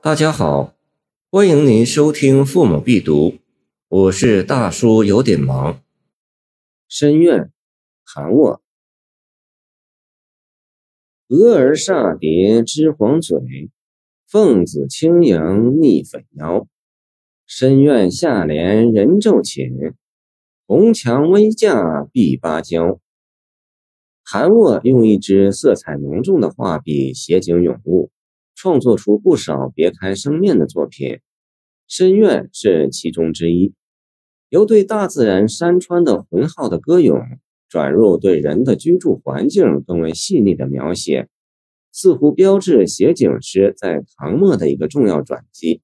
大家好，欢迎您收听《父母必读》，我是大叔，有点忙。深院，韩沃。蛾儿煞蝶之黄嘴，凤子轻盈逆粉腰。深院下联人骤寝，红墙微架碧芭蕉。韩沃用一支色彩浓重的画笔写景咏物。创作出不少别开生面的作品，深院是其中之一。由对大自然山川的浑浩的歌咏，转入对人的居住环境更为细腻的描写，似乎标志写景诗在唐末的一个重要转机。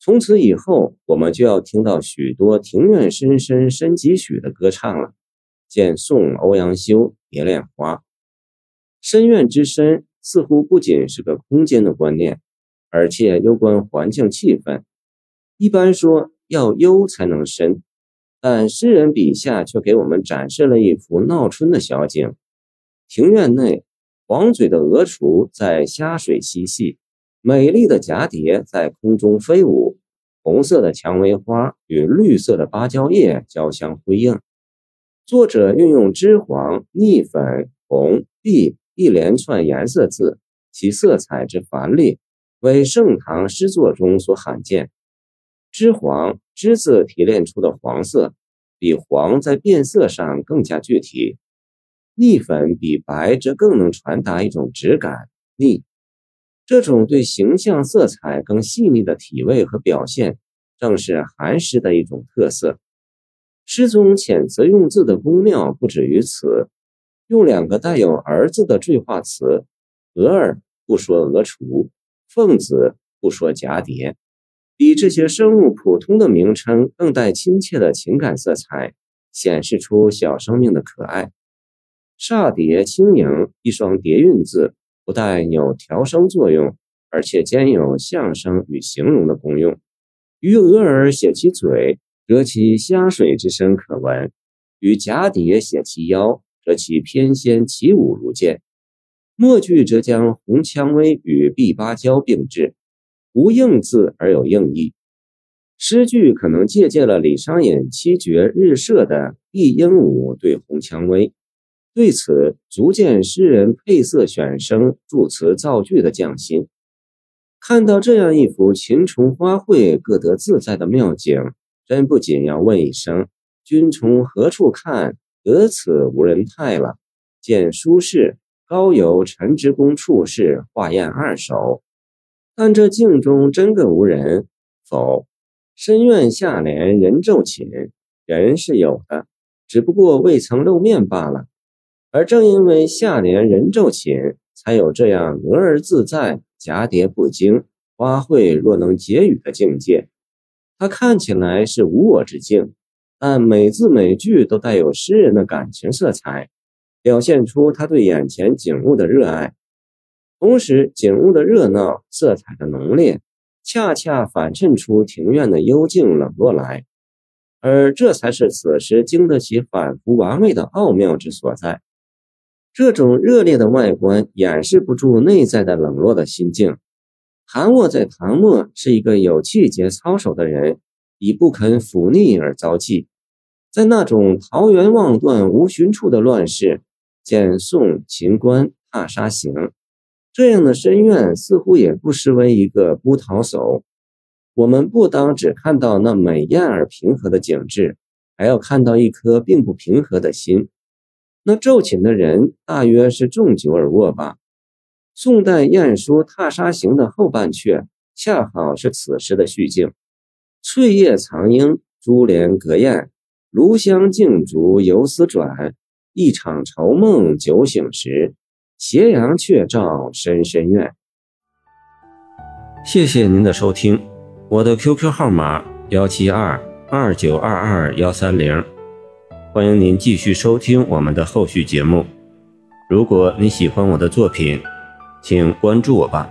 从此以后，我们就要听到许多庭院深深深几许的歌唱了。见宋欧阳修《蝶恋花》，深院之深。似乎不仅是个空间的观念，而且攸关环境气氛。一般说要幽才能深，但诗人笔下却给我们展示了一幅闹春的小景：庭院内，黄嘴的鹅雏在虾水嬉戏，美丽的蛱蝶在空中飞舞，红色的蔷薇花与绿色的芭蕉叶交相辉映。作者运用脂黄、腻粉、红、碧。一连串颜色字，其色彩之繁丽，为盛唐诗作中所罕见。脂黄，脂字提炼出的黄色，比黄在变色上更加具体；腻粉比白则更能传达一种质感腻。这种对形象色彩更细腻的体味和表现，正是韩诗的一种特色。诗中遣词用字的工妙不止于此。用两个带有“儿”字的缀化词，“蛾儿”不说鹅雏，“凤子”不说蛱蝶，比这些生物普通的名称更带亲切的情感色彩，显示出小生命的可爱。煞蝶轻盈，一双叠韵字，不但有调声作用，而且兼有象声与形容的功用。于蛾儿写其嘴，得其虾水之声可闻；与蛱蝶写其腰。则其翩跹起舞如剑，末句则将红蔷薇与碧芭蕉并置，无应字而有应意。诗句可能借鉴了李商隐七绝日射的碧鹦鹉对红蔷薇，对此足见诗人配色选声、助词造句的匠心。看到这样一幅禽虫花卉各得自在的妙景，真不仅要问一声：君从何处看？得此无人态了。见苏轼高邮陈之公处士画宴二首，但这镜中真个无人否？深院下联人骤寝，人是有的，只不过未曾露面罢了。而正因为下联人骤寝，才有这样鹅儿自在，蛱蝶不惊，花卉若能结语的境界。它看起来是无我之境。但每字每句都带有诗人的感情色彩，表现出他对眼前景物的热爱。同时，景物的热闹、色彩的浓烈，恰恰反衬出庭院的幽静冷落来，而这才是此时经得起反复玩味的奥妙之所在。这种热烈的外观掩饰不住内在的冷落的心境。韩沃在唐末是一个有气节操守的人，以不肯腐逆而遭忌。在那种桃源望断无寻处的乱世，见宋秦观《踏沙行》，这样的深院似乎也不失为一个孤桃叟。我们不当只看到那美艳而平和的景致，还要看到一颗并不平和的心。那骤寝的人大约是重酒而卧吧。宋代晏殊《踏沙行》的后半阙，恰好是此时的序境：翠叶藏莺，珠帘隔燕。炉香静烛游丝转，一场愁梦酒醒时。斜阳却照深深院。谢谢您的收听，我的 QQ 号码幺七二二九二二幺三零，欢迎您继续收听我们的后续节目。如果你喜欢我的作品，请关注我吧。